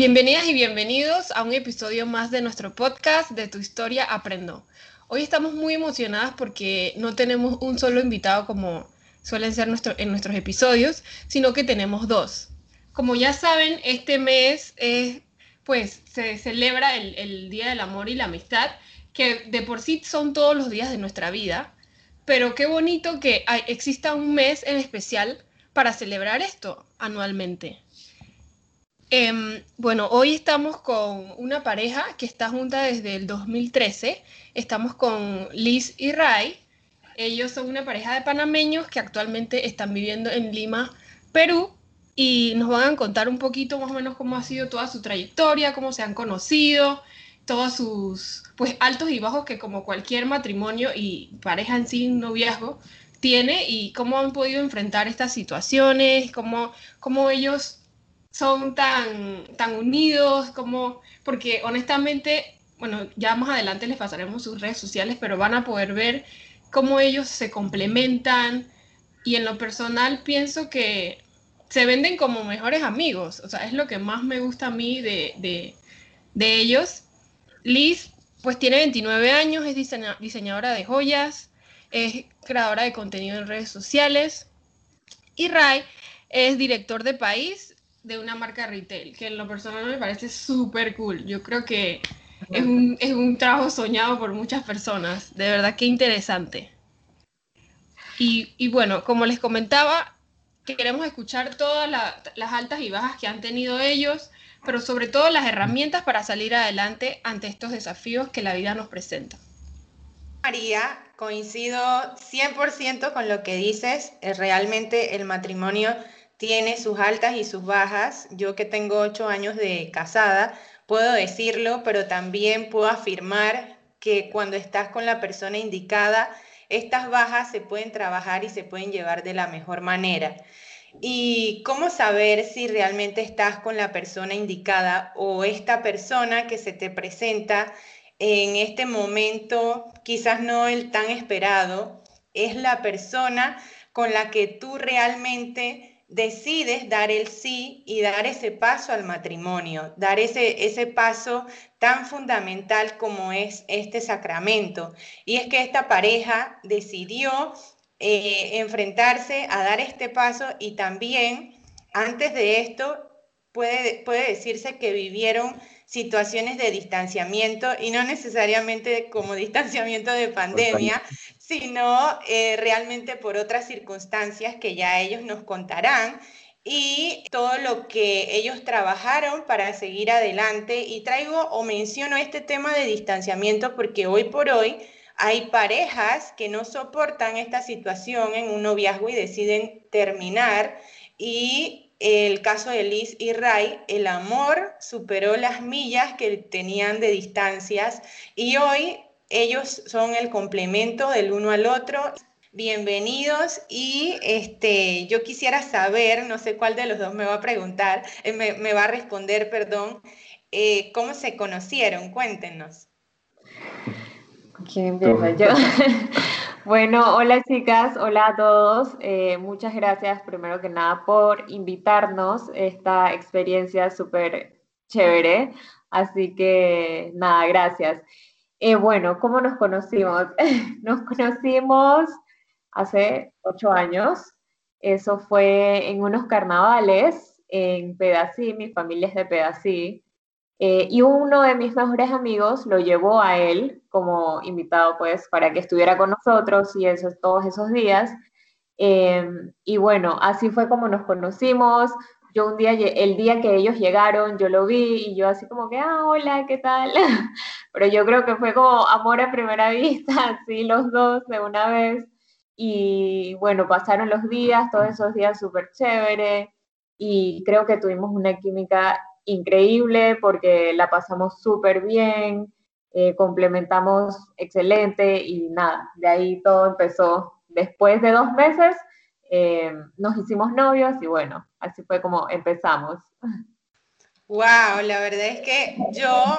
Bienvenidas y bienvenidos a un episodio más de nuestro podcast de Tu Historia Aprendo. Hoy estamos muy emocionadas porque no tenemos un solo invitado como suelen ser en nuestros episodios, sino que tenemos dos. Como ya saben, este mes es, pues se celebra el, el Día del Amor y la Amistad, que de por sí son todos los días de nuestra vida, pero qué bonito que exista un mes en especial para celebrar esto anualmente. Em, bueno, hoy estamos con una pareja que está junta desde el 2013. Estamos con Liz y Ray. Ellos son una pareja de panameños que actualmente están viviendo en Lima, Perú, y nos van a contar un poquito más o menos cómo ha sido toda su trayectoria, cómo se han conocido, todos sus pues altos y bajos que como cualquier matrimonio y pareja en sí, noviazgo, tiene y cómo han podido enfrentar estas situaciones, cómo, cómo ellos son tan, tan unidos, como, porque honestamente, bueno, ya más adelante les pasaremos sus redes sociales, pero van a poder ver cómo ellos se complementan. Y en lo personal pienso que se venden como mejores amigos, o sea, es lo que más me gusta a mí de, de, de ellos. Liz, pues tiene 29 años, es diseñadora de joyas, es creadora de contenido en redes sociales. Y Ray es director de país de una marca retail, que en lo personal me parece súper cool. Yo creo que es un, es un, trabajo soñado por muchas personas. De verdad que interesante. Y, y bueno, como les comentaba, queremos escuchar todas las altas y bajas que han tenido ellos, pero sobre todo las herramientas para salir adelante ante estos desafíos que la vida nos presenta. María, coincido 100% con lo que dices. Realmente el matrimonio tiene sus altas y sus bajas. Yo que tengo ocho años de casada, puedo decirlo, pero también puedo afirmar que cuando estás con la persona indicada, estas bajas se pueden trabajar y se pueden llevar de la mejor manera. ¿Y cómo saber si realmente estás con la persona indicada o esta persona que se te presenta en este momento, quizás no el tan esperado, es la persona con la que tú realmente decides dar el sí y dar ese paso al matrimonio, dar ese, ese paso tan fundamental como es este sacramento. Y es que esta pareja decidió eh, enfrentarse a dar este paso y también antes de esto puede, puede decirse que vivieron situaciones de distanciamiento y no necesariamente como distanciamiento de pandemia, sino eh, realmente por otras circunstancias que ya ellos nos contarán y todo lo que ellos trabajaron para seguir adelante. Y traigo o menciono este tema de distanciamiento porque hoy por hoy hay parejas que no soportan esta situación en un noviazgo y deciden terminar y el caso de Liz y Ray, el amor superó las millas que tenían de distancias y hoy ellos son el complemento del uno al otro. Bienvenidos y este, yo quisiera saber, no sé cuál de los dos me va a preguntar, eh, me, va a responder, perdón, eh, ¿cómo se conocieron? Cuéntenos. ¿Quién empieza yo? Bueno, hola chicas, hola a todos. Eh, muchas gracias primero que nada por invitarnos esta experiencia súper chévere. Así que nada, gracias. Eh, bueno, ¿cómo nos conocimos? nos conocimos hace ocho años. Eso fue en unos carnavales en Pedací, mi familia es de Pedací. Eh, y uno de mis mejores amigos lo llevó a él como invitado, pues, para que estuviera con nosotros y esos, todos esos días. Em, y bueno, así fue como nos conocimos. Yo un día, el día que ellos llegaron, yo lo vi y yo así como que, ah, hola, ¿qué tal? Pero yo creo que fue como amor a primera vista, así los dos de una vez. Y bueno, pasaron los días, todos esos días súper chévere. Y creo que tuvimos una química increíble porque la pasamos súper bien, eh, complementamos excelente y nada, de ahí todo empezó. Después de dos meses eh, nos hicimos novios y bueno, así fue como empezamos. Wow, la verdad es que yo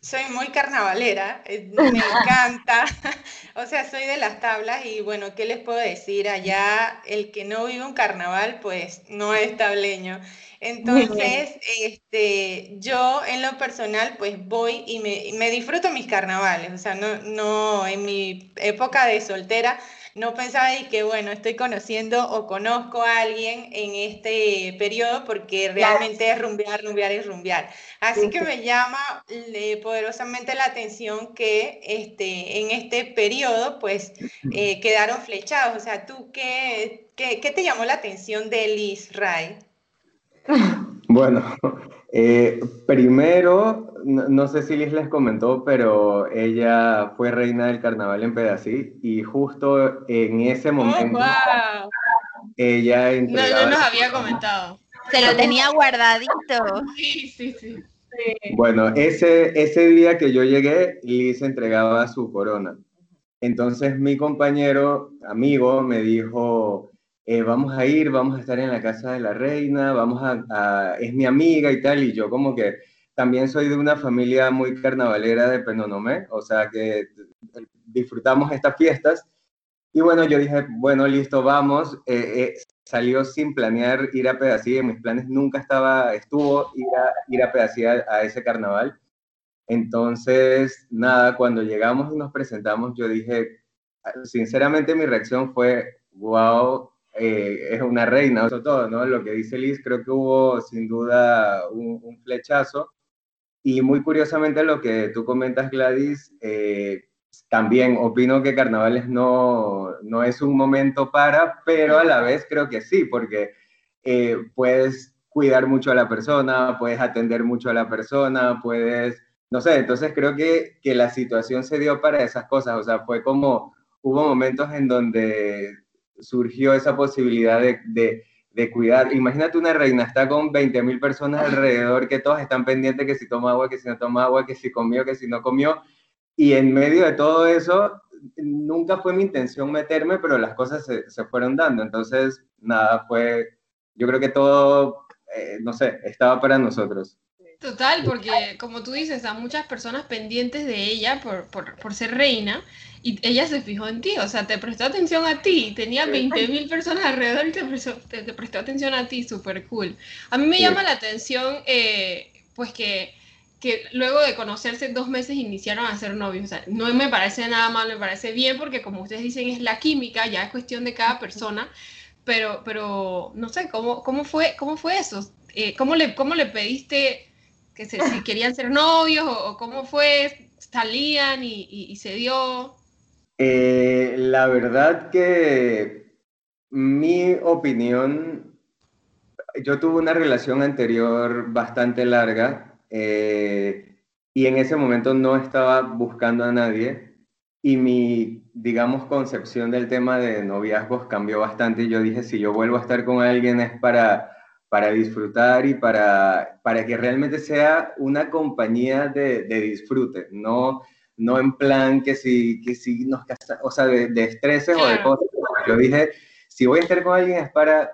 soy muy carnavalera, eh, me encanta, o sea, soy de las tablas y bueno, ¿qué les puedo decir? Allá el que no vive un carnaval, pues no es tableño. Entonces, este, yo en lo personal, pues voy y me, me disfruto mis carnavales, o sea, no, no, en mi época de soltera, no pensaba y que, bueno, estoy conociendo o conozco a alguien en este periodo porque realmente es rumbear, rumbear y rumbear. Así que me llama poderosamente la atención que este, en este periodo, pues, eh, quedaron flechados. O sea, ¿tú qué, qué, qué te llamó la atención de Liz Ray? Bueno, eh, primero, no, sé si Liz les comentó, pero ella fue reina del carnaval en Pedací y justo en ese oh, momento ella No, no nos había comentado. Se lo tenía guardadito. Sí, sí, sí. Bueno, ese, ese día que yo llegué, Liz entregaba su corona. Entonces mi compañero, amigo, me dijo, eh, vamos a ir, vamos a estar en la casa de la reina, vamos a, es mi amiga y tal, y yo como que también soy de una familia muy carnavalera de Penonomé, o sea que disfrutamos estas fiestas. Y bueno, yo dije, bueno, listo, vamos. Eh, eh, salió sin planear ir a Pedací, en mis planes nunca estaba, estuvo ir a, ir a Pedací a ese carnaval. Entonces, nada, cuando llegamos y nos presentamos, yo dije, sinceramente mi reacción fue, wow, eh, es una reina, eso todo, ¿no? Lo que dice Liz, creo que hubo sin duda un, flechazo. Y muy curiosamente lo que tú comentas, Gladys, eh, también opino que carnavales no, no es un momento para, pero a la vez creo que sí, porque eh, puedes cuidar mucho a la persona, puedes atender mucho a la persona, puedes, no sé, entonces creo que, que la situación se dio para esas cosas, o sea, fue como, hubo momentos en donde surgió esa posibilidad de, de, cuidar. Imagínate una reina, está con 20 mil personas alrededor, que todas están pendientes que si toma agua, que si no toma agua, que si comió, que si no comió. Y en medio de todo eso, nunca fue mi intención meterme, pero las cosas se, se fueron dando. Entonces, nada, fue, yo creo que todo, eh, no sé, estaba para nosotros. Total, porque como tú dices, a muchas personas pendientes de ella por, por, por ser reina y ella se fijó en ti, o sea, te prestó atención a ti, tenía 20 mil personas alrededor y te prestó, atención a ti, súper cool. A mí me llama la atención, eh, pues que, que luego de conocerse dos meses iniciaron a ser novios, o sea, no me parece nada malo, me parece bien porque como ustedes dicen es la química, ya es cuestión de cada persona, pero, pero no sé, ¿cómo, cómo, fue, cómo fue eso? Eh, ¿cómo, le, ¿Cómo le pediste que si querían ser novios o, cómo fue? ¿Salían y, y se dio? Eh, la verdad que mi opinión, yo tuve una relación anterior bastante larga eh, y en ese momento no estaba buscando a nadie y mi, digamos, concepción del tema de noviazgos cambió bastante y yo dije, si yo vuelvo a estar con alguien es para, para disfrutar y para, para que realmente sea una compañía de, de disfrute, no no en plan que si, que si nos o sea, de, de estreses o de cosas. Yo dije, si voy a estar con alguien es para,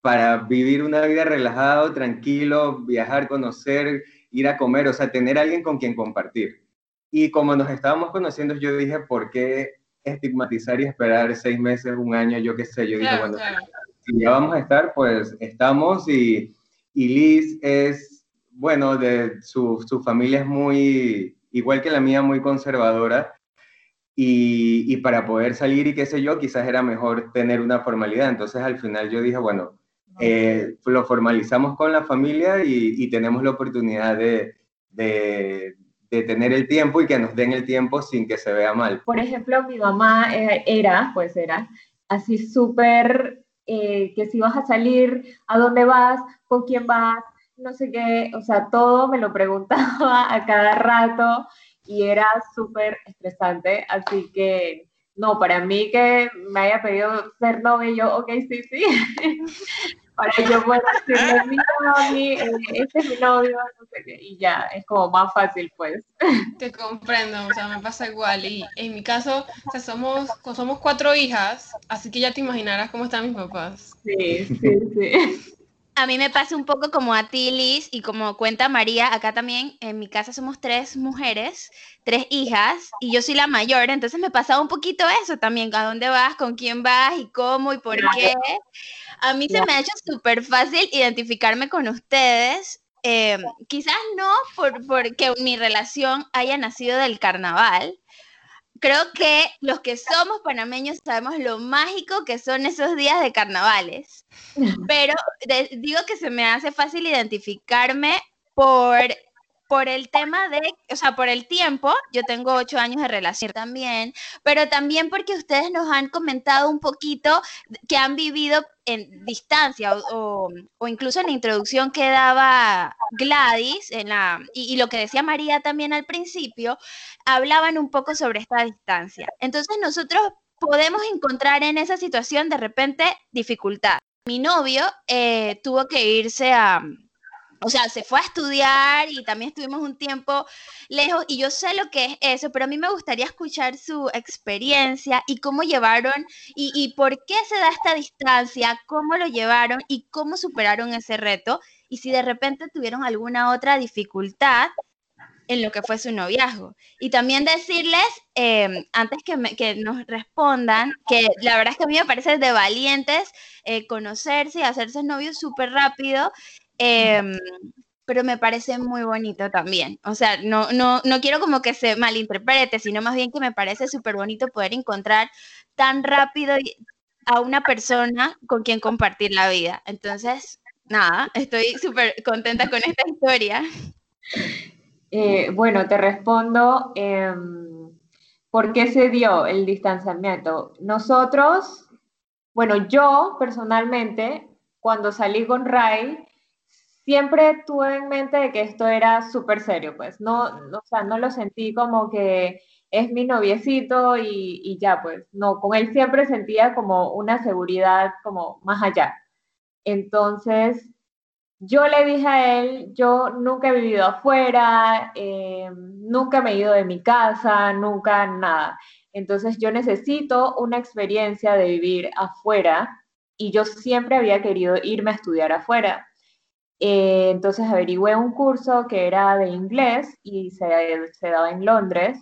para vivir una vida relajado, tranquilo, viajar, conocer, ir a comer, o sea, tener alguien con quien compartir. Y como nos estábamos conociendo, yo dije, ¿por qué estigmatizar y esperar seis meses, un año, yo qué sé? Yo dije, bueno, si ya vamos a estar, pues estamos y, y Liz es, bueno, de su, su familia es muy igual que la mía, muy conservadora. Y, para poder salir y qué sé yo, quizás era mejor tener una formalidad. Entonces al final yo dije, bueno, eh, lo formalizamos con la familia y, tenemos la oportunidad de, de, tener el tiempo y que nos den el tiempo sin que se vea mal. Por ejemplo, mi mamá eh, era, pues era, así súper, eh, que si vas a salir, a dónde vas, con quién vas, no sé qué, o sea, todo me lo preguntaba a cada rato y era súper estresante, así que no, para mí que me haya pedido ser novio, yo, ok, sí, sí, para yo poder decirle, mi novio, eh, este es mi novio, no sé qué, y ya, es como más fácil, pues. Te comprendo, o sea, me pasa igual, y en mi caso, o sea, somos, somos cuatro hijas, así que ya te imaginarás cómo están mis papás. Sí, sí, sí. A mí me pasa un poco como a ti, Liz, y como cuenta María, acá también en mi casa somos tres mujeres, tres hijas, y yo soy la mayor, entonces me pasaba un poquito eso también, a dónde vas, con quién vas, y cómo, y por qué. A mí se me ha hecho súper fácil identificarme con ustedes, em, quizás no por, porque mi relación haya nacido del carnaval, creo que los que somos panameños sabemos lo mágico que son esos días de carnavales. Pero digo que se me hace fácil identificarme por por el tema de, o sea, por el tiempo, yo tengo ocho años de relación también, pero también porque ustedes nos han comentado un poquito que han vivido en distancia o, incluso en la introducción que daba Gladys en la, y, lo que decía María también al principio, hablaban un poco sobre esta distancia. Entonces nosotros podemos encontrar en esa situación de repente dificultad. Mi novio eh, tuvo que irse a, o sea, se fue a estudiar y también estuvimos un tiempo lejos y yo sé lo que es eso, pero a mí me gustaría escuchar su experiencia y cómo llevaron y, por qué se da esta distancia, cómo lo llevaron y cómo superaron ese reto y si de repente tuvieron alguna otra dificultad en lo que fue su noviazgo. Y también decirles, em, antes que, que, nos respondan, que la verdad es que a mí me parece de valientes eh, conocerse y hacerse novios súper rápido Em, pero me parece muy bonito también. O sea, no, no, no quiero como que se malinterprete, sino más bien que me parece súper bonito poder encontrar tan rápido a una persona con quien compartir la vida. Entonces, nada, estoy súper contenta con esta historia. Eh, bueno, te respondo, em, ¿por qué se dio el distanciamiento? Nosotros, bueno, yo personalmente, cuando salí con Ray, siempre tuve en mente de que esto era súper serio, pues no, no, o sea, no lo sentí como que es mi noviecito y, y, ya, pues no, con él siempre sentía como una seguridad como más allá. Entonces, yo le dije a él, yo nunca he vivido afuera, eh, nunca me he ido de mi casa, nunca nada. Entonces, yo necesito una experiencia de vivir afuera y yo siempre había querido irme a estudiar afuera. Eh, entonces averigüé un curso que era de inglés y se, se, daba en Londres.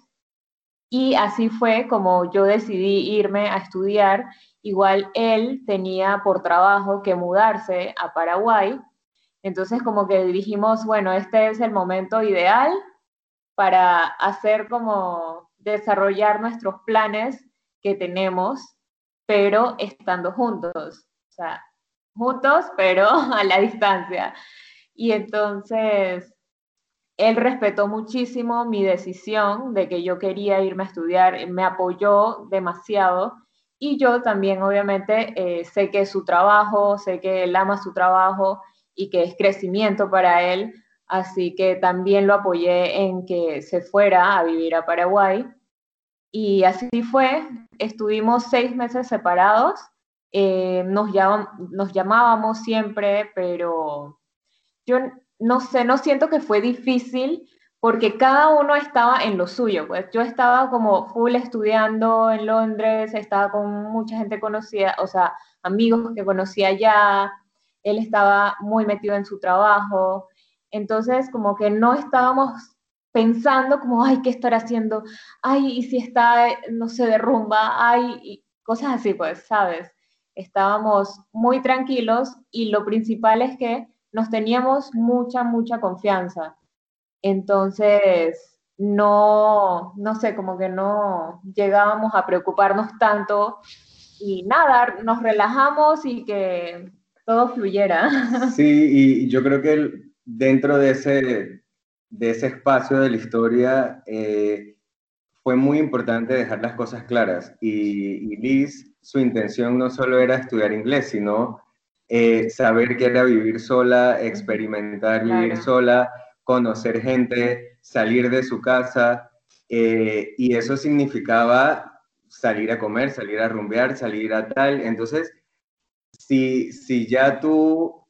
Y así fue como yo decidí irme a estudiar. Igual él tenía por trabajo que mudarse a Paraguay. Entonces como que dijimos, bueno, este es el momento ideal para hacer como desarrollar nuestros planes que tenemos, pero estando juntos. O sea, juntos, pero a la distancia. Y entonces él respetó muchísimo mi decisión de que yo quería irme a estudiar, me apoyó demasiado y yo también obviamente eh, sé que es su trabajo, sé que él ama su trabajo y que es crecimiento para él, así que también lo apoyé en que se fuera a vivir a Paraguay. Y así fue, estuvimos seis meses separados eh, nos, nos llamábamos siempre, pero yo no sé, no siento que fue difícil porque cada uno estaba en lo suyo, pues yo estaba como full estudiando en Londres, estaba con mucha gente conocida, o sea, amigos que conocía ya, él estaba muy metido en su trabajo, entonces como que no estábamos pensando como, ay, ¿qué estará haciendo? Ay, y si está, no se derrumba, ay, cosas así, pues, ¿sabes? Estábamos muy tranquilos y lo principal es que nos teníamos mucha, mucha confianza. Entonces, no, no sé, como que no llegábamos a preocuparnos tanto y nada, nos relajamos y que todo fluyera. Sí, y yo creo que dentro de ese, de ese espacio de la historia eh, fue muy importante dejar las cosas claras. Y, y Liz su intención no solo era estudiar inglés, sino eh, saber que era vivir sola, experimentar vivir sola, conocer gente, salir de su casa, eh, y eso significaba salir a comer, salir a rumbear, salir a tal. Entonces, si, si ya tú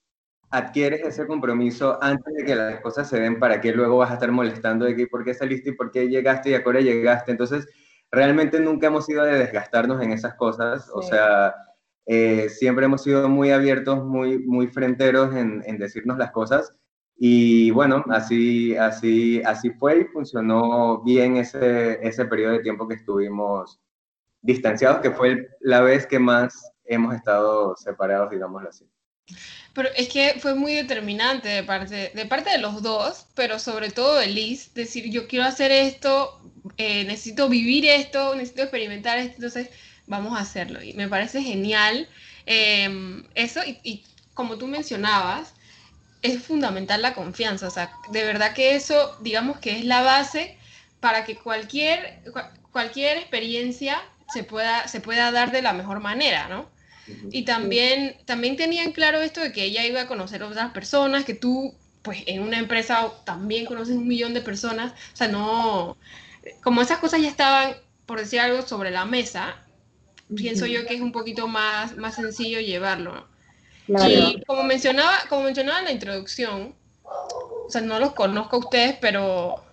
adquieres ese compromiso antes de que las cosas se den, ¿para qué luego vas a estar molestando de que por qué saliste y por qué llegaste y a qué llegaste? Entonces, realmente nunca hemos ido de desgastarnos en esas cosas, o sea, eh, siempre hemos sido muy abiertos, muy, muy fronteros en, en, decirnos las cosas. Y bueno, así, así, así fue y funcionó bien ese, ese periodo de tiempo que estuvimos distanciados, que fue la vez que más hemos estado separados, digámoslo así. Pero es que fue muy determinante de parte, de parte de los dos, pero sobre todo de Liz, decir, yo quiero hacer esto, eh, necesito vivir esto, necesito experimentar esto, entonces vamos a hacerlo. Y me parece genial em, eso, y, como tú mencionabas, es fundamental la confianza, o sea, de verdad que eso, digamos que es la base para que cualquier, cualquier experiencia se pueda, se pueda dar de la mejor manera, ¿no? Y también, también tenían claro esto de que ella iba a conocer a otras personas, que tú, pues en una empresa también conoces un millón de personas, o sea, no, como esas cosas ya estaban, por decir algo, sobre la mesa, pienso yo que es un poquito más, más sencillo llevarlo. Y como mencionaba, como mencionaba en la introducción, o sea, no los conozco a ustedes, pero,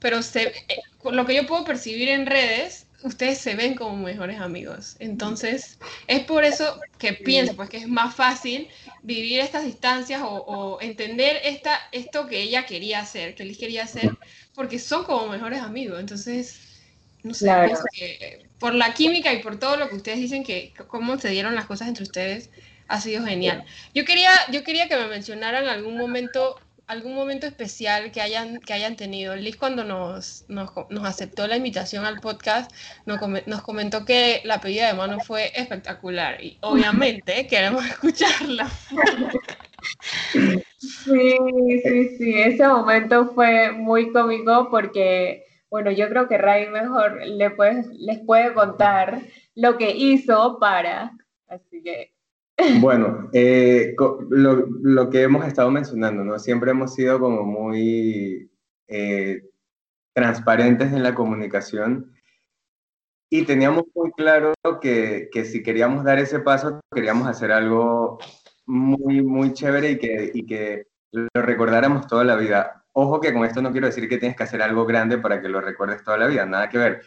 pero se, eh, lo que yo puedo percibir en redes ustedes se ven como mejores amigos. Entonces, es por eso que pienso, pues que es más fácil vivir estas distancias o, entender esta, esto que ella quería hacer, que él quería hacer, porque son como mejores amigos. Entonces, no sé, por la química y por todo lo que ustedes dicen que cómo se dieron las cosas entre ustedes, ha sido genial. Yo quería, yo quería que me mencionaran algún momento algún momento especial que hayan, que hayan tenido. Liz cuando nos, nos, nos aceptó la invitación al podcast nos, nos, comentó que la pedida de mano fue espectacular y obviamente queremos escucharla. Sí, sí, sí, ese momento fue muy cómico porque, bueno, yo creo que Ray mejor le puede, les puede contar lo que hizo para, así que bueno, eh, lo, que hemos estado mencionando, ¿no? Siempre hemos sido como muy eh, transparentes en la comunicación y teníamos muy claro que, que, si queríamos dar ese paso, queríamos hacer algo muy, muy chévere y que, y que lo recordáramos toda la vida. Ojo que con esto no quiero decir que tienes que hacer algo grande para que lo recuerdes toda la vida, nada que ver.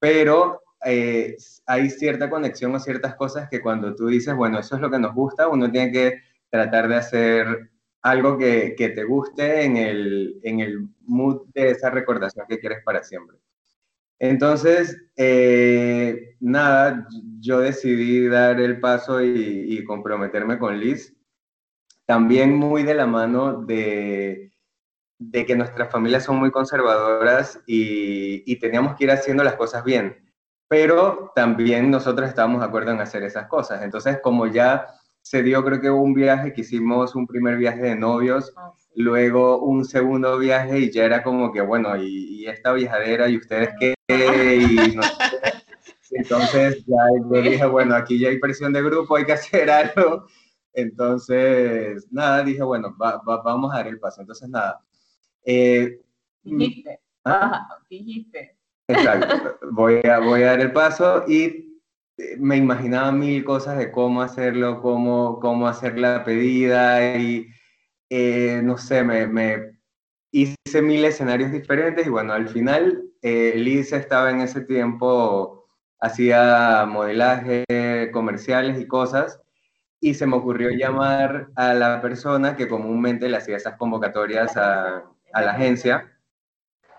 Pero eh, hay cierta conexión o ciertas cosas que cuando tú dices, bueno, eso es lo que nos gusta, uno tiene que tratar de hacer algo que, que te guste en el, en el mood de esa recordación que quieres para siempre. Entonces, eh, nada, yo decidí dar el paso y, y, comprometerme con Liz, también muy de la mano de, de que nuestras familias son muy conservadoras y, y teníamos que ir haciendo las cosas bien pero también nosotros estábamos de acuerdo en hacer esas cosas. Entonces, como ya se dio, creo que un viaje que hicimos, un primer viaje de novios, ah, luego un segundo viaje y ya era como que, bueno, y, esta viajadera, ¿y ustedes qué? Y entonces ya yo dije, bueno, aquí ya hay presión de grupo, hay que hacer algo. Entonces, nada, dije, bueno, vamos a dar el paso. Entonces, nada. Eh, dijiste, ¿ah? dijiste. Exacto, voy a, voy a dar el paso y eh, me imaginaba mil cosas de cómo hacerlo, cómo, cómo hacer la pedida y eh, no sé, me, me, hice mil escenarios diferentes y bueno, al final eh, Liz estaba en ese tiempo, hacía modelaje, comerciales y cosas y se me ocurrió llamar a la persona que comúnmente le hacía esas convocatorias a, a la agencia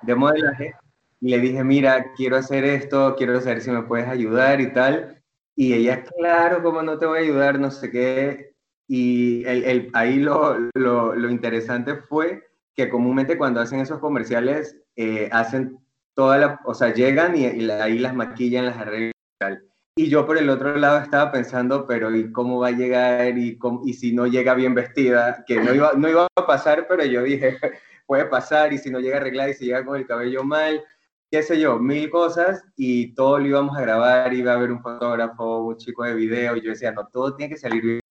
de modelaje y le dije, mira, quiero hacer esto, quiero saber si me puedes ayudar y tal. Y ella, claro, ¿cómo no te voy a ayudar? No sé qué. Y el, el, ahí lo, lo, lo, interesante fue que comúnmente cuando hacen esos comerciales, eh, hacen toda la, o sea, llegan y, y, ahí las maquillan, las arreglan y tal. Y yo por el otro lado estaba pensando, pero ¿y cómo va a llegar? ¿Y, cómo, y si no llega bien vestida? Que no iba, no iba a pasar, pero yo dije, puede pasar, y si no llega arreglada y si llega con el cabello mal, qué sé yo, mil cosas y todo lo íbamos a grabar, iba a haber un fotógrafo, un chico de video y yo decía, no, todo tiene que salir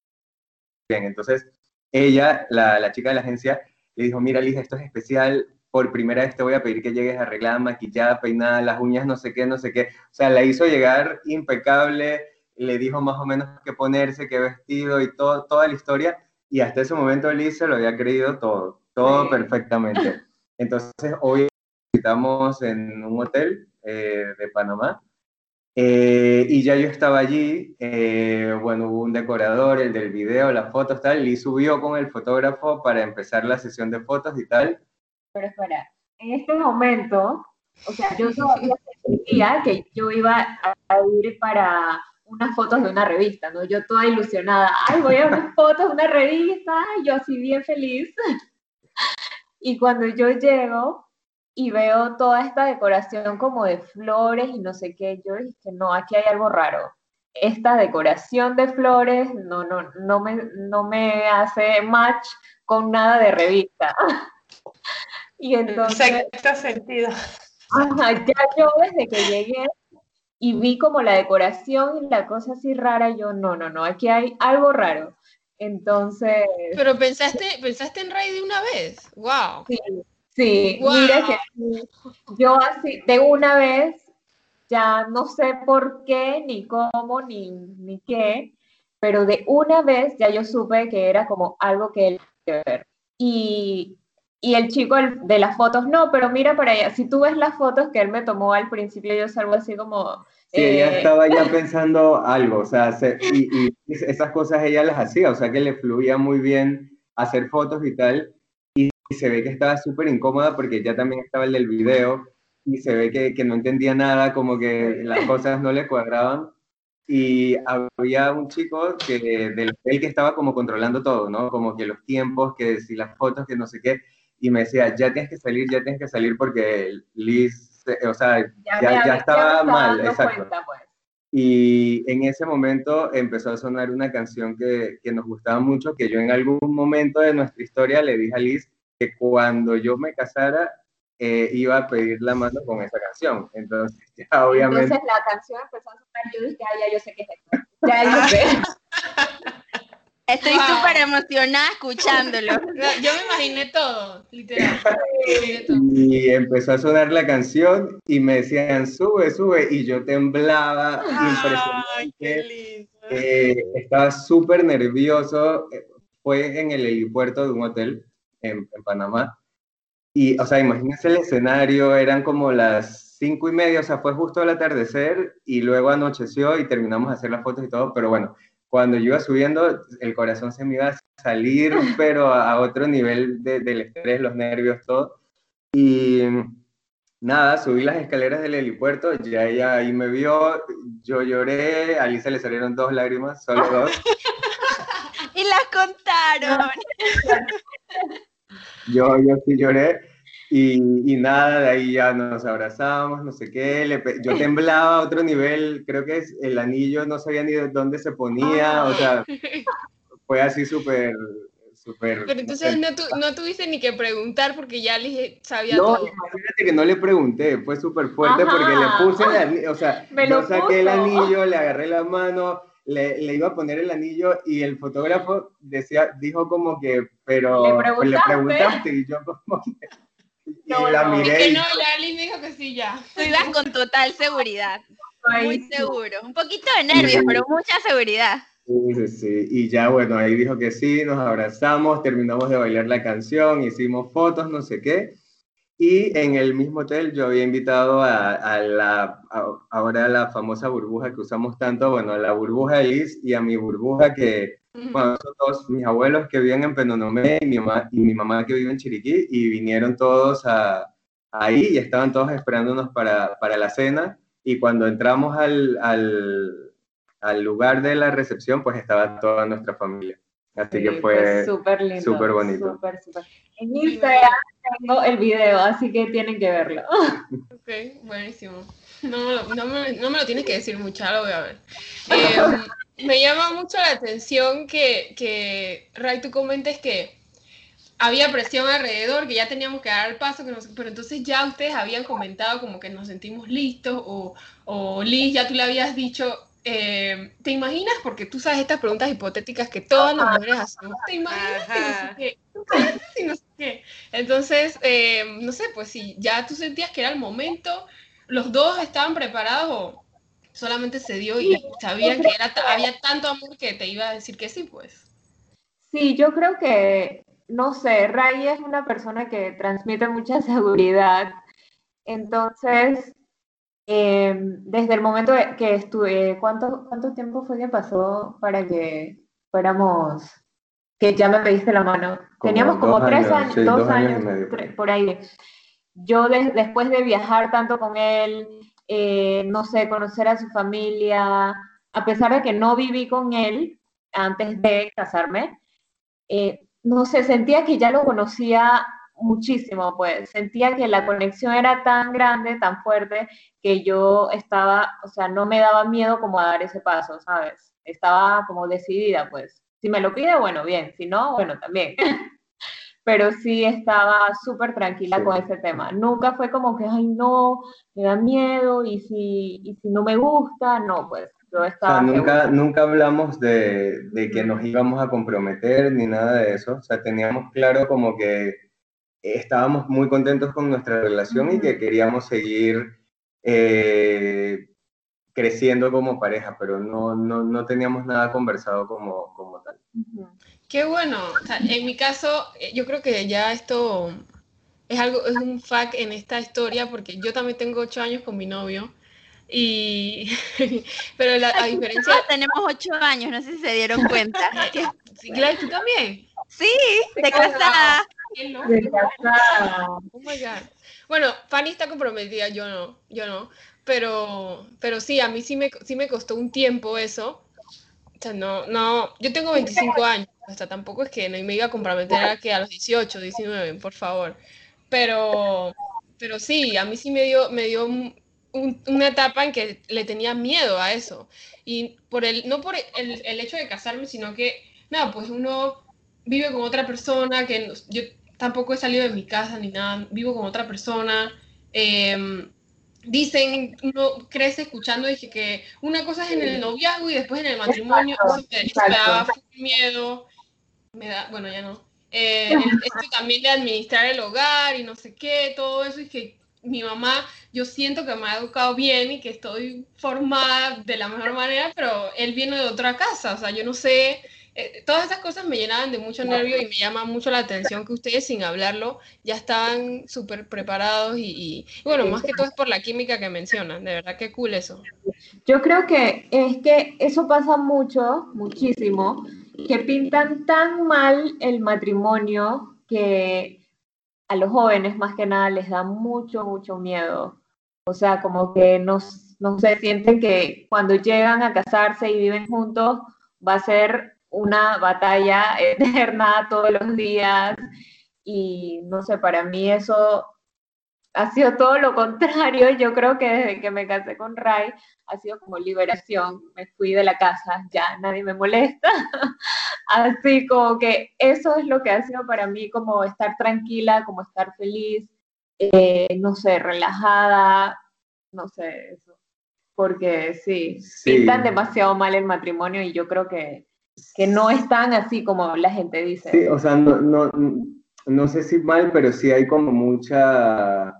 bien. Entonces, ella, la, la chica de la agencia, le dijo, mira, Liz, esto es especial, por primera vez te voy a pedir que llegues arreglada, maquillada, peinada, las uñas, no sé qué, no sé qué. O sea, la hizo llegar impecable, le dijo más o menos qué ponerse, qué vestido y todo, toda la historia. Y hasta ese momento Liz se lo había creído todo, todo sí. perfectamente. Entonces, hoy visitamos en un hotel eh, de Panamá. Eh, y ya yo estaba allí, eh, bueno, hubo un decorador, el del video, las fotos, tal, y subió con el fotógrafo para empezar la sesión de fotos y tal. Pero espera, en este momento, o sea, yo todavía sentía que yo iba a ir para unas fotos de una revista, ¿no? Yo toda ilusionada, ay, voy a unas fotos de una revista, yo así bien feliz. y cuando yo llego y veo toda esta decoración como de flores y no sé qué, yo dije, no, aquí hay algo raro. Esta decoración de flores no, no, no, me, no me hace match con nada de revista. y entonces... Sexto sentido. ya yo desde que llegué y vi como la decoración y la cosa así rara, yo no, no, no, aquí hay algo raro. Entonces... Pero pensaste, pensaste en Ray de una vez, wow. Sí, sí. mira que yo así, de una vez, ya no sé por qué, ni cómo, ni, ni qué, pero de una vez ya yo supe que era como algo que él ver. Y y el chico de las fotos, no, pero mira para allá, si tú ves las fotos que él me tomó al principio, yo salgo así como... Sí, ella eh, estaba ya pensando algo, o sea, y, esas cosas ella las hacía, o sea, que le fluía muy bien hacer fotos y tal, y, se ve que estaba súper incómoda porque ya también estaba el del video, y se ve que, que no entendía nada, como que las cosas no le cuadraban, y había un chico que, del hotel que estaba como controlando todo, ¿no? Como que los tiempos, que si las fotos, que no sé qué, y me decía, ya tienes que salir, ya tienes que salir porque Liz, o sea, ya, ya, estaba mal, exacto. Pues. Y en ese momento empezó a sonar una canción que, que, nos gustaba mucho, que yo en algún momento de nuestra historia le dije a Liz que cuando yo me casara eh, iba a pedir la mano con esa canción. Entonces, ya obviamente... Entonces la canción empezó a sonar, yo dije, ah, ya yo sé qué es esto. Ya yo sé. Estoy súper emocionada escuchándolo. Yo me imaginé todo, literal. Y empezó a sonar la canción y me decían, sube, sube, y yo temblaba, impresionante. Eh, estaba súper nervioso. Fue en el helipuerto de un hotel en, en, Panamá. Y, o sea, imagínense el escenario, eran como las cinco y media, o sea, fue justo al atardecer y luego anocheció y terminamos de hacer las fotos y todo, pero bueno, cuando yo iba subiendo, el corazón se me iba a salir, pero a otro nivel del estrés, los nervios, todo. Y nada, subí las escaleras del helipuerto, ya ella ahí me vio, yo lloré, a Alicia le salieron dos lágrimas, solo dos. y las contaron. yo, yo sí lloré. Y, nada, de ahí ya nos abrazamos, no sé qué, yo temblaba a otro nivel, creo que es, el anillo no sabía ni de dónde se ponía, o sea, fue así súper, súper... Pero entonces no, no, tuviste ni que preguntar porque ya le sabía no, todo. imagínate que no le pregunté, fue súper fuerte porque le puse el anillo, o sea, yo saqué el anillo, le agarré la mano, le, le, iba a poner el anillo y el fotógrafo decía, dijo como que, pero le preguntaste, le preguntaste y yo como que no, la miré. que no, la Ali me dijo que sí, ya. Tú ibas con total seguridad. Muy seguro. Un poquito de nervios, pero mucha seguridad. Sí, sí, sí. Y ya, bueno, ahí dijo que sí, nos abrazamos, terminamos de bailar la canción, hicimos fotos, no sé qué. Y en el mismo hotel yo había invitado a, a la, ahora la famosa burbuja que usamos tanto, bueno, a la burbuja Liz y a mi burbuja que, bueno, son todos mis abuelos que viven en Penonomé y mi mamá, y mi mamá que vive en Chiriquí y vinieron todos a, ahí y estaban todos esperándonos para, para la cena y cuando entramos al, al, al, lugar de la recepción pues estaba toda nuestra familia. Así que fue súper Súper bonito. Super, super. En Instagram tengo el video, así que tienen que verlo. Ok, buenísimo. No, no, me, no me lo tienes que decir mucho, lo voy a ver. Eh, me llama mucho la atención que, que Ray, tú comentes que había presión alrededor, que ya teníamos que dar el paso, que pero entonces ya ustedes habían comentado como que nos sentimos listos, o, o Liz, ya tú le habías dicho, eh, ¿te imaginas? Porque tú sabes estas preguntas hipotéticas que todas las mujeres hacemos. ¿Te imaginas? No sé qué? Entonces, eh, no sé, pues si ya tú sentías que era el momento, los dos estaban preparados o solamente se dio y sabían que era, había tanto amor que te iba a decir que sí, pues. Sí, yo creo que, no sé, Ray es una persona que transmite mucha seguridad. Entonces, Em, desde el momento que estuve, ¿cuánto, ¿cuánto tiempo fue que pasó para que fuéramos, que ya me pediste la mano? Teníamos como tres años, dos, años, por ahí. Yo después de viajar tanto con él, eh, no sé, conocer a su familia, a pesar de que no viví con él antes de casarme, eh, no sé, sentía que ya lo conocía muchísimo, pues sentía que la conexión era tan grande, tan fuerte, que yo estaba, o sea, no me daba miedo como a dar ese paso, ¿sabes? Estaba como decidida, pues. Si me lo pide, bueno, bien, si no, bueno, también. Pero sí estaba súper tranquila con ese tema. Nunca fue como que, ay, no, me da miedo y si, y si no me gusta, no, pues nunca, nunca hablamos de, de, que nos íbamos a comprometer ni nada de eso. O sea, teníamos claro como que estábamos muy contentos con nuestra relación y que queríamos seguir eh, creciendo como pareja, pero no, no, no, teníamos nada conversado como, como tal. Qué bueno. en mi caso, eh, yo creo que ya esto es algo, es un fact en esta historia, porque yo también tengo ocho años con mi novio y, pero la, diferencia... tenemos ocho años, no sé si se dieron cuenta. sí, claro, ¿tú también? Sí, de casada. De. Oh my God. Bueno, Fanny está comprometida, yo no, yo no. Pero, pero sí, a mí sí me, sí me costó un tiempo eso. O sea, no, no, yo tengo 25 años, hasta tampoco es que no me iba a comprometer a que a los 18, 19, por favor. Pero, pero sí, a mí sí me dio, me dio una etapa en que le tenía miedo a eso. Y por el, no por el, el, hecho de casarme, sino que, nada, pues uno vive con otra persona, que yo tampoco he salido de mi casa ni nada, vivo con otra persona. Em, dicen, uno crece escuchando, dije que una cosa es en el noviazgo y después en el matrimonio, eso me, daba miedo, me da, bueno, ya no. Eh, esto también de administrar el hogar y no sé qué, todo eso, y que mi mamá, yo siento que me ha educado bien y que estoy formada de la mejor manera, pero él viene de otra casa, o sea, yo no sé, eh, todas esas cosas me llenaban de mucho nervio y me llama mucho la atención que ustedes sin hablarlo ya estaban súper preparados y, bueno, más que todo es por la química que mencionan, de verdad que cool eso. Yo creo que es que eso pasa mucho, muchísimo, que pintan tan mal el matrimonio que a los jóvenes más que nada les da mucho, mucho miedo. O sea, como que no, no se sienten que cuando llegan a casarse y viven juntos va a ser una batalla eterna todos los días. Y no sé, para mí eso ha sido todo lo contrario. Yo creo que desde que me casé con Ray ha sido como liberación. Me fui de la casa, ya nadie me molesta. Así como que eso es lo que ha sido para mí como estar tranquila, como estar feliz, eh, no sé, relajada, no sé, eso. Porque sí, sí, pintan demasiado mal el matrimonio y yo creo que, que no es tan así como la gente dice. Sí, o sea, no, no, no sé si mal, pero sí hay como mucha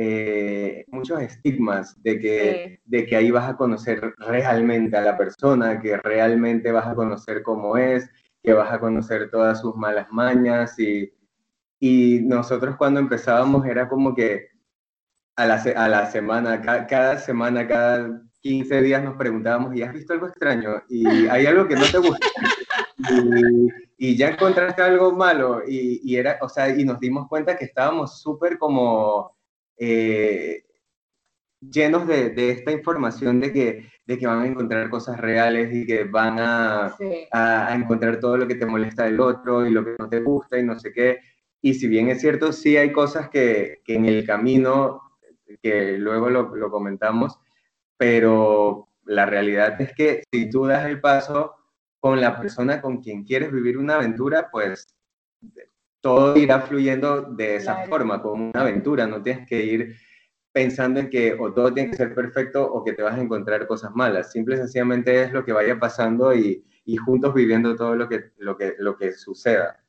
eh, muchos estigmas de que, de que ahí vas a conocer realmente a la persona, que realmente vas a conocer cómo es, que vas a conocer todas sus malas mañas y, y nosotros cuando empezábamos era como que a la, a la semana, cada, semana, cada 15 días nos preguntábamos, ¿y has visto algo extraño? ¿Y hay algo que no te gusta? Y, y ya encontraste algo malo y, y, era, o sea, y nos dimos cuenta que estábamos súper como eh, llenos de, esta información de que, de que van a encontrar cosas reales y que van a, a, encontrar todo lo que te molesta del otro y lo que no te gusta y no sé qué. Y si bien es cierto, sí hay cosas que, que en el camino, que luego lo, lo, comentamos, pero la realidad es que si tú das el paso con la persona con quien quieres vivir una aventura, pues todo irá fluyendo de esa forma, como una aventura, no tienes que ir pensando en que o todo tiene que ser perfecto o que te vas a encontrar cosas malas, simple y sencillamente es lo que vaya pasando y, y juntos viviendo todo lo que, lo, que, lo que suceda.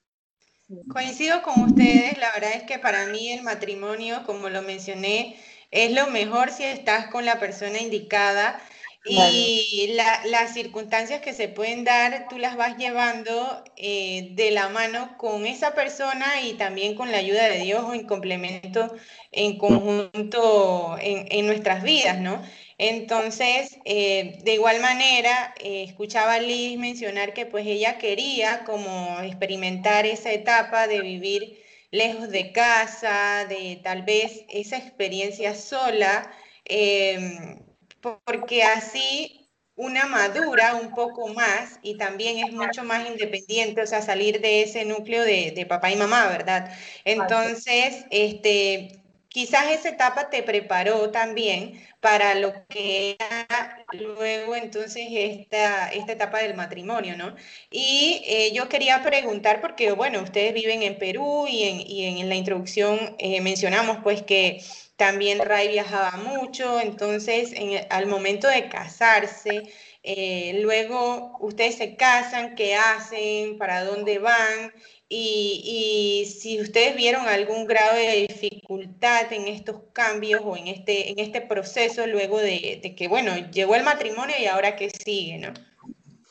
Coincido con ustedes, la verdad es que para mí el matrimonio, como lo mencioné, es lo mejor si estás con la persona indicada Y las circunstancias que se pueden dar, tú las vas llevando eh, de la mano con esa persona y también con la ayuda de Dios o en complemento, en conjunto en, nuestras vidas, ¿no? Entonces, eh, de igual manera, eh, escuchaba a Liz mencionar que pues ella quería como experimentar esa etapa de vivir lejos de casa, de tal vez esa experiencia sola. Em, porque así una madura un poco más y también es mucho más independiente, o sea, salir de ese núcleo de, papá y mamá, ¿verdad? Entonces, este, quizás esa etapa te preparó también para lo que era luego entonces esta, esta etapa del matrimonio, ¿no? Y eh, yo quería preguntar, porque bueno, ustedes viven en Perú y en, y en la introducción eh, mencionamos pues que también Ray viajaba mucho, entonces al momento de casarse, eh, luego ustedes se casan, qué hacen, para dónde van y, si ustedes vieron algún grado de dificultad en estos cambios o en este, en este proceso luego de, que, bueno, llegó el matrimonio y ahora qué sigue, ¿no?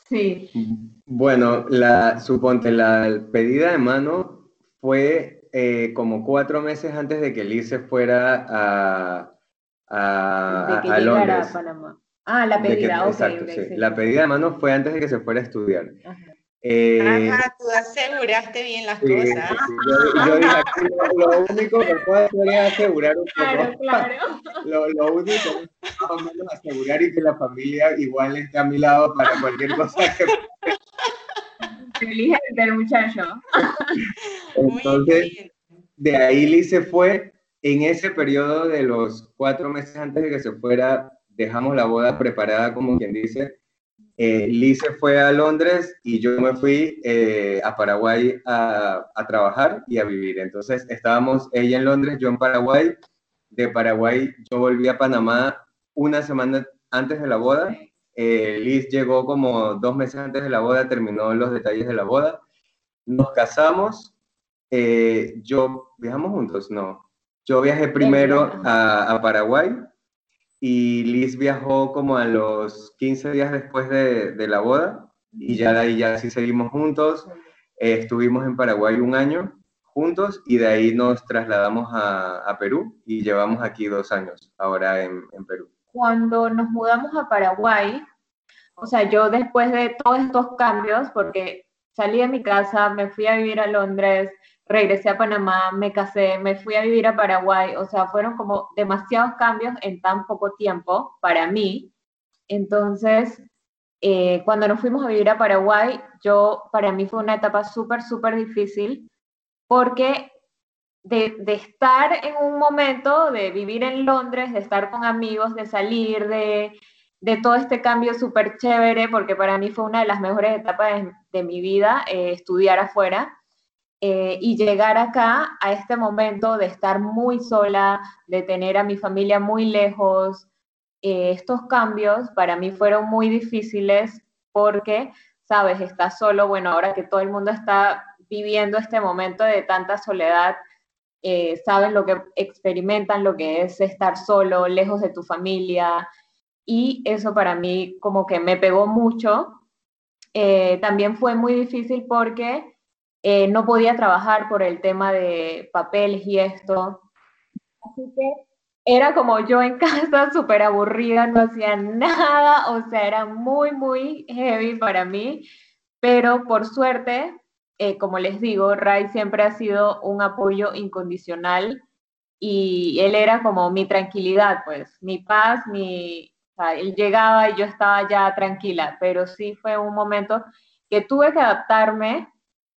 Sí. Bueno, la, suponte, la pedida de mano fue eh, como cuatro meses antes de que Liz se fuera a, a, a Londres. A Panamá. Ah, la pedida, Exacto, sí. La pedida de mano fue antes de que se fuera a estudiar. Eh, Ajá, tú aseguraste bien las cosas. Yo, yo dije, lo, único que puedo hacer es asegurar un poco. Claro, claro. Lo, lo único es más o menos asegurar y que la familia igual esté a mi lado para cualquier cosa que Feliz del muchacho. Entonces, de ahí Liz se fue. En ese periodo de los cuatro meses antes de que se fuera, dejamos la boda preparada, como quien dice. Eh, Liz se fue a Londres y yo me fui eh, a Paraguay a, a, trabajar y a vivir. Entonces estábamos ella en Londres, yo en Paraguay. De Paraguay yo volví a Panamá una semana antes de la boda eh, Liz llegó como dos meses antes de la boda, terminó los detalles de la boda. Nos casamos. Eh, yo, ¿viajamos juntos? No. Yo viajé primero a, Paraguay y Liz viajó como a los 15 días después de, la boda y ya de ahí ya sí seguimos juntos. Eh, estuvimos en Paraguay un año juntos y de ahí nos trasladamos a, Perú y llevamos aquí dos años ahora en Perú cuando nos mudamos a Paraguay, o sea, yo después de todos estos cambios, porque salí de mi casa, me fui a vivir a Londres, regresé a Panamá, me casé, me fui a vivir a Paraguay, o sea, fueron como demasiados cambios en tan poco tiempo para mí. Entonces, eh, cuando nos fuimos a vivir a Paraguay, yo, para mí fue una etapa súper, súper difícil, porque de, estar en un momento, de vivir en Londres, de estar con amigos, de salir, de, todo este cambio súper chévere, porque para mí fue una de las mejores etapas de, mi vida, eh, estudiar afuera. Eh, y llegar acá a este momento de estar muy sola, de tener a mi familia muy lejos, eh, estos cambios para mí fueron muy difíciles porque, sabes, estás solo, bueno, ahora que todo el mundo está viviendo este momento de tanta soledad, eh, saben lo que experimentan, lo que es estar solo, lejos de tu familia. Y eso para mí como que me pegó mucho. Eh, también fue muy difícil porque eh, no podía trabajar por el tema de papeles y esto. Así que era como yo en casa, súper aburrida, no hacía nada, o sea, era muy, muy heavy para mí, pero por suerte eh, como les digo, Ray siempre ha sido un apoyo incondicional y él era como mi tranquilidad, pues, mi paz, mi... O sea, él llegaba y yo estaba ya tranquila, pero sí fue un momento que tuve que adaptarme,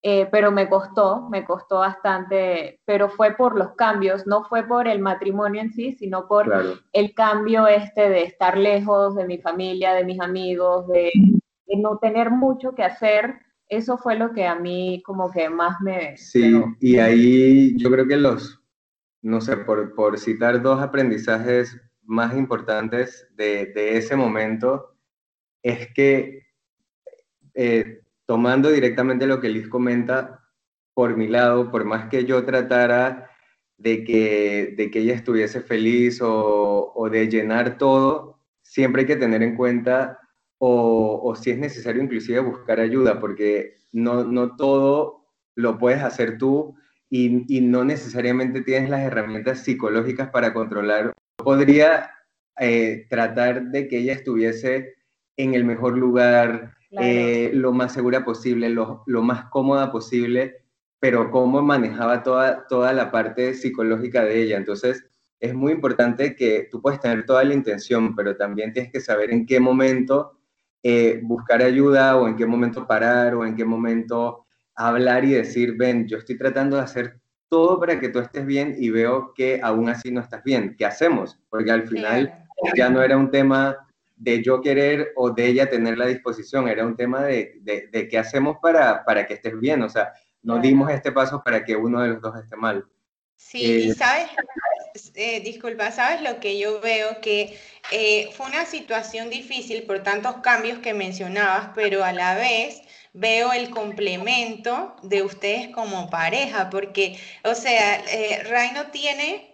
eh, pero me costó, me costó bastante, pero fue por los cambios, no fue por el matrimonio en sí, sino por el cambio este de estar lejos de mi familia, de mis amigos, de, de no tener mucho que hacer. Eso fue lo que a mí como que más me... Sí, y ahí yo creo que los, no sé, por, por citar dos aprendizajes más importantes de, de ese momento, es que eh, tomando directamente lo que Liz comenta, por mi lado, por más que yo tratara de que, de que ella estuviese feliz o, de llenar todo, siempre hay que tener en cuenta o, o si es necesario inclusive buscar ayuda, porque no, no todo lo puedes hacer tú y, y, no necesariamente tienes las herramientas psicológicas para controlar. Podría eh, tratar de que ella estuviese en el mejor lugar, eh, lo más segura posible, lo, lo, más cómoda posible, pero cómo manejaba toda, toda la parte psicológica de ella. Entonces, es muy importante que tú puedes tener toda la intención, pero también tienes que saber en qué momento eh, buscar ayuda o en qué momento parar o en qué momento hablar y decir, ven, yo estoy tratando de hacer todo para que tú estés bien y veo que aún así no estás bien. ¿Qué hacemos? Porque al final ya no era un tema de yo querer o de ella tener la disposición, era un tema de, de, qué hacemos para, para que estés bien. O sea, no dimos este paso para que uno de los dos esté mal. Sí, y eh, sabes, eh, disculpa, sabes lo que yo veo que eh, fue una situación difícil por tantos cambios que mencionabas, pero a la vez veo el complemento de ustedes como pareja, porque, o sea, Ray no tiene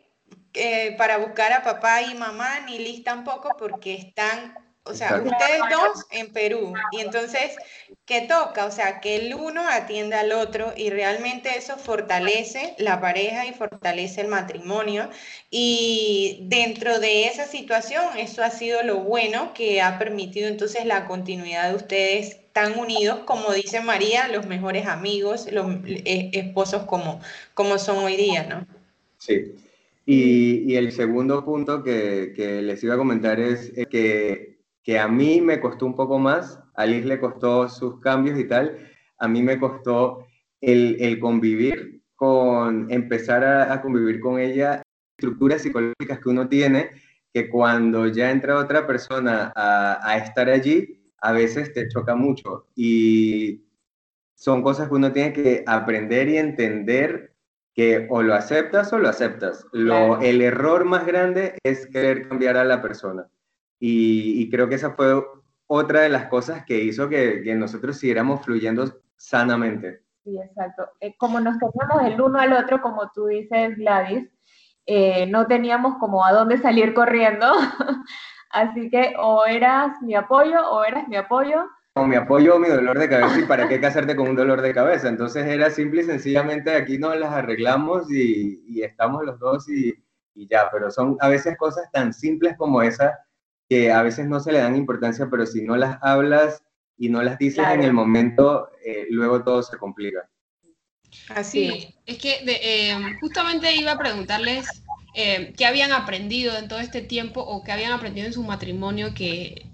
para buscar a papá y mamá, ni Liz tampoco, porque están o sea, ustedes dos en Perú. Y entonces, ¿qué toca? O sea, que el uno atienda al otro y realmente eso fortalece la pareja y fortalece el matrimonio. Y dentro de esa situación, eso ha sido lo bueno que ha permitido entonces la continuidad de ustedes tan unidos, como dice María, los mejores amigos, los eh, esposos como, como son hoy día, ¿no? Sí. Y, y el segundo punto que, que les iba a comentar es que que a mí me costó un poco más, a Liz le costó sus cambios y tal, a mí me costó el, el convivir con, empezar a, convivir con ella, estructuras psicológicas que uno tiene, que cuando ya entra otra persona a, a estar allí, a veces te choca mucho. Y son cosas que uno tiene que aprender y entender que o lo aceptas o lo aceptas. Lo, El error más grande es querer cambiar a la persona. Y, creo que esa fue otra de las cosas que hizo que, que nosotros siguiéramos fluyendo sanamente. Sí, exacto. Eh, como nos teníamos el uno al otro, como tú dices, Gladys, eh, no teníamos como a dónde salir corriendo. Así que o eras mi apoyo o eras mi apoyo. O mi apoyo o mi dolor de cabeza, y para qué casarte con un dolor de cabeza. Entonces era simple y sencillamente aquí nos las arreglamos y, y estamos los dos y, y, ya. Pero son a veces cosas tan simples como esa que a veces no se le dan importancia, pero si no las hablas y no las dices en el momento, eh, luego todo se complica. Así es que eh, justamente iba a preguntarles eh, qué habían aprendido en todo este tiempo o qué habían aprendido en su matrimonio que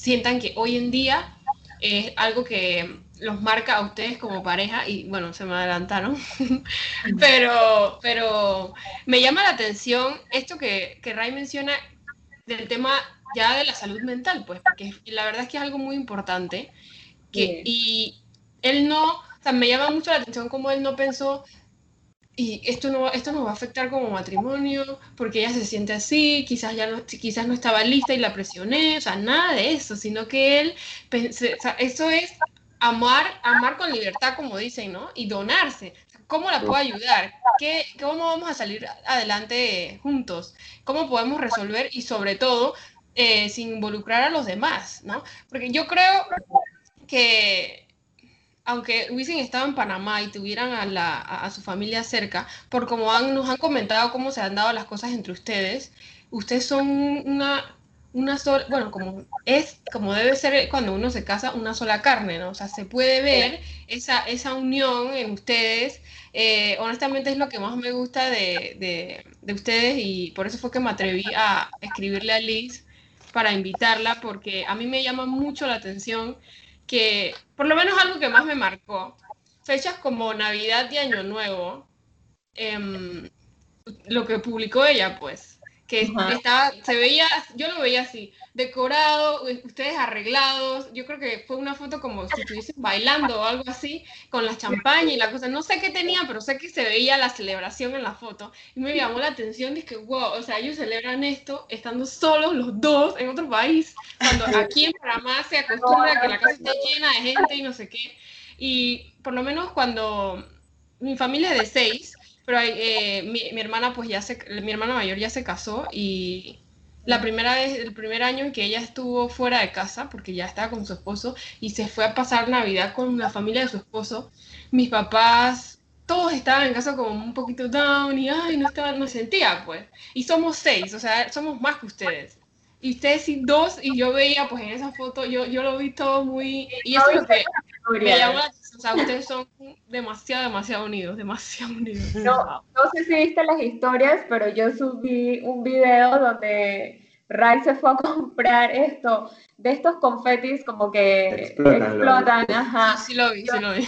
sientan que hoy en día es algo que los marca a ustedes como pareja y bueno, se me adelantaron, pero, pero me llama la atención esto que, que Ray menciona del tema ya de la salud mental, pues, porque la verdad es que es algo muy importante. Que, y él no, o sea, me llama mucho la atención como él no pensó, y esto no, esto nos va a afectar como matrimonio, porque ella se siente así, quizás ya no, quizás no estaba lista y la presioné, o sea, nada de eso, sino que él, pensé, o sea, eso es amar, amar con libertad, como dicen, ¿no? Y donarse. ¿Cómo la puedo ayudar? ¿Qué, ¿Cómo vamos a salir adelante juntos? ¿Cómo podemos resolver? Y sobre todo, eh, sin involucrar a los demás, ¿no? Porque yo creo que aunque hubiesen estado en Panamá y tuvieran a, la, a, su familia cerca, por como han, nos han comentado cómo se han dado las cosas entre ustedes, ustedes son una, una sola, bueno, como es, como debe ser cuando uno se casa, una sola carne, ¿no? O sea, se puede ver esa, esa unión en ustedes. Eh, honestamente es lo que más me gusta de, de, de, ustedes y por eso fue que me atreví a escribirle a Liz para invitarla, porque a mí me llama mucho la atención que, por lo menos algo que más me marcó, fechas como Navidad y Año Nuevo, eh, lo que publicó ella, pues que estaba, se veía, yo lo veía así, decorado, ustedes arreglados, yo creo que fue una foto como si estuviesen bailando o algo así, con la champaña y la cosa, no sé qué tenía, pero sé que se veía la celebración en la foto, y me llamó la atención, dije, wow, o sea, ellos celebran esto estando solos los dos en otro país, cuando aquí en Panamá se acostumbra a que la casa esté llena de gente y no sé qué, y por lo menos cuando mi familia es de seis, pero eh, mi, mi, hermana, pues ya se, mi hermana mayor ya se casó y, la primera vez, el primer año en que ella estuvo fuera de casa, porque ya estaba con su esposo, y se fue a pasar Navidad con la familia de su esposo, mis papás, todos estaban en casa como un poquito down y ay, no estaba, no sentía pues. Y somos seis, o sea, somos más que ustedes. Y ustedes sí dos, y yo veía pues en esa foto, yo, yo lo vi todo muy... Y eso es lo que me llama o sea, ustedes son demasiado, demasiado unidos, demasiado unidos. No, no sé si viste las historias, pero yo subí un video donde Ray se fue a comprar esto, de estos confetis como que explotan, ajá. Sí lo vi, sí lo vi.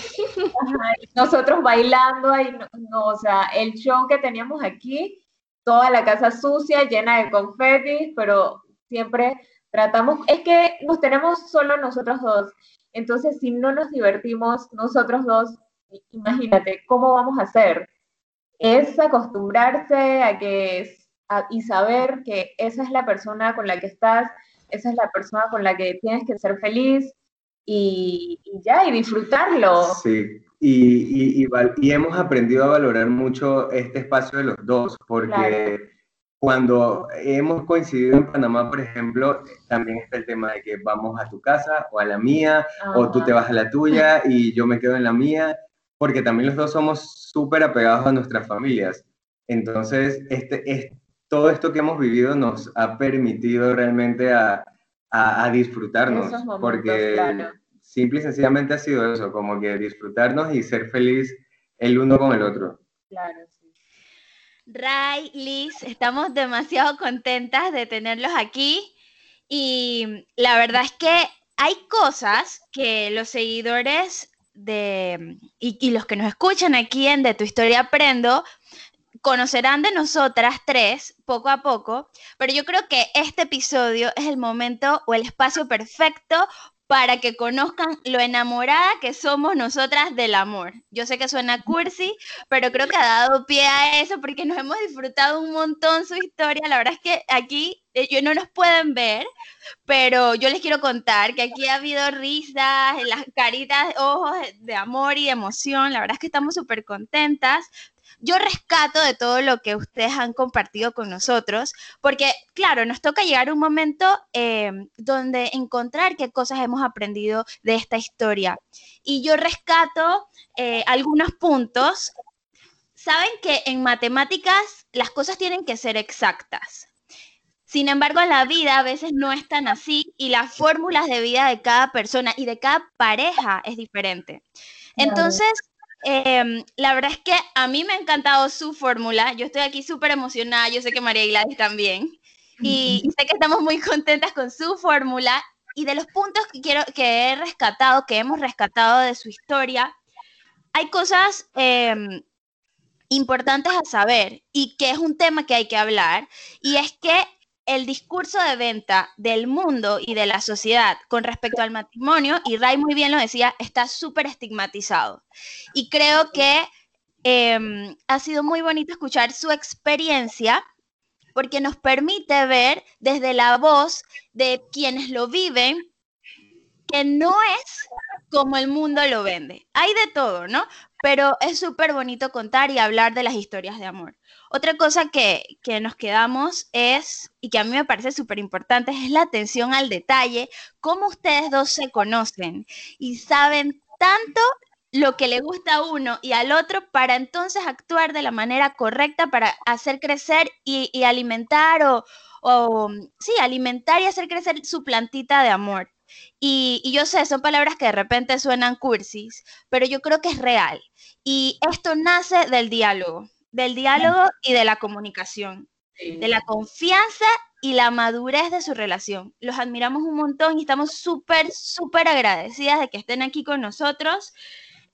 Nosotros bailando ahí, no, o sea, el show que teníamos aquí, toda la casa sucia, llena de confetis, pero siempre tratamos, es que nos tenemos solo nosotros dos, entonces si no nos divertimos nosotros dos, imagínate, ¿cómo vamos a hacer? Es acostumbrarse a que y saber que esa es la persona con la que estás, esa es la persona con la que tienes que ser feliz y, ya, y disfrutarlo. Sí, y, y, y, hemos aprendido a valorar mucho este espacio de los dos, porque cuando hemos coincidido en Panamá, por ejemplo, también está el tema de que vamos a tu casa o a la mía, o tú te vas a la tuya y yo me quedo en la mía, porque también los dos somos súper apegados a nuestras familias. Entonces, este, este todo esto que hemos vivido nos ha permitido realmente a, a, disfrutarnos, porque simple y sencillamente ha sido eso, como que disfrutarnos y ser feliz el uno con el otro. Claro, sí. Ray, Liz, estamos demasiado contentas de tenerlos aquí. Y la verdad es que hay cosas que los seguidores de y, y, los que nos escuchan aquí en De tu historia aprendo conocerán de nosotras tres poco a poco, pero yo creo que este episodio es el momento o el espacio perfecto para que conozcan lo enamorada que somos nosotras del amor. Yo sé que suena cursi, pero creo que ha dado pie a eso porque nos hemos disfrutado un montón su historia. La verdad es que aquí ellos no nos pueden ver, pero yo les quiero contar que aquí ha habido risas, las caritas, ojos de amor y emoción. La verdad es que estamos súper contentas yo rescato de todo lo que ustedes han compartido con nosotros, porque claro, nos toca llegar a un momento em, donde encontrar qué cosas hemos aprendido de esta historia. Y yo rescato eh, algunos puntos. Saben que en matemáticas las cosas tienen que ser exactas. Sin embargo, en la vida a veces no es tan así y las fórmulas de vida de cada persona y de cada pareja es diferente. Entonces, Em, la verdad es que a mí me ha encantado su fórmula. Yo estoy aquí súper emocionada. Yo sé que María y Gladys también. Y, sé que estamos muy contentas con su fórmula. Y de los puntos que quiero que he rescatado, que hemos rescatado de su historia, hay cosas em, importantes a saber y que es un tema que hay que hablar. Y es que el discurso de venta del mundo y de la sociedad con respecto al matrimonio, y Ray muy bien lo decía, está súper estigmatizado. Y creo que em, ha sido muy bonito escuchar su experiencia porque nos permite ver desde la voz de quienes lo viven que no es como el mundo lo vende. Hay de todo, ¿no? Pero es súper bonito contar y hablar de las historias de amor. Otra cosa que, nos quedamos es, y que a mí me parece súper importante, es la atención al detalle, cómo ustedes dos se conocen y saben tanto lo que le gusta a uno y al otro para entonces actuar de la manera correcta para hacer crecer y, alimentar o, o, sí, alimentar y hacer crecer su plantita de amor. Y, yo sé, son palabras que de repente suenan cursis, pero yo creo que es real. Y esto nace del diálogo del diálogo y de la comunicación, de la confianza y la madurez de su relación. Los admiramos un montón y estamos súper, súper agradecidas de que estén aquí con nosotros.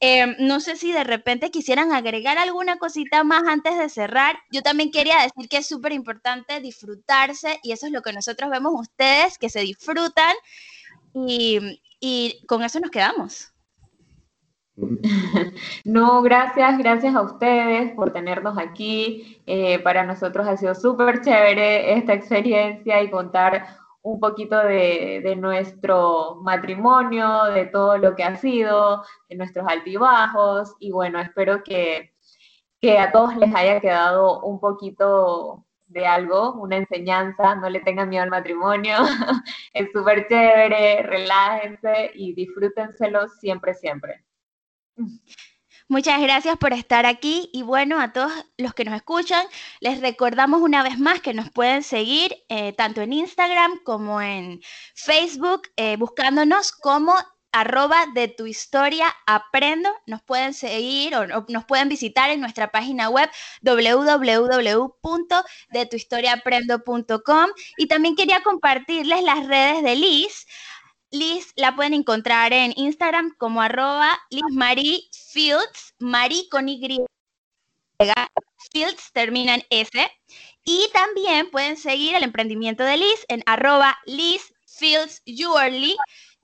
Em, no sé si de repente quisieran agregar alguna cosita más antes de cerrar. Yo también quería decir que es súper importante disfrutarse y eso es lo que nosotros vemos ustedes, que se disfrutan y, y con eso nos quedamos. No, gracias, gracias a ustedes por tenernos aquí. Eh, para nosotros ha sido súper chévere esta experiencia y contar un poquito de, nuestro matrimonio, de todo lo que ha sido, de nuestros altibajos y bueno, espero que, que a todos les haya quedado un poquito de algo, una enseñanza, no le tengan miedo al matrimonio, es súper chévere, relájense y disfrútenselo siempre, siempre. Muchas gracias por estar aquí y bueno, a todos los que nos escuchan, les recordamos una vez más que nos pueden seguir eh, tanto en Instagram como en Facebook, eh, buscándonos como arroba de tu historia aprendo. Nos pueden seguir o, nos pueden visitar en nuestra página web www.detuhistoriaaprendo.com y también quería compartirles las redes de Liz. Liz la pueden encontrar en Instagram como arroba Liz Marie Fields, Marie con Y. Fields termina en S. Y también pueden seguir el emprendimiento de Liz en arroba Liz Fields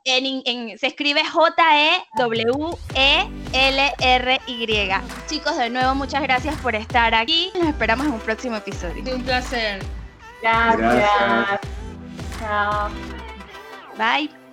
se escribe J-E-W-E-L-R-Y. Chicos, de nuevo, muchas gracias por estar aquí. Nos esperamos en un próximo episodio. Un placer. Gracias. Chao. Bye.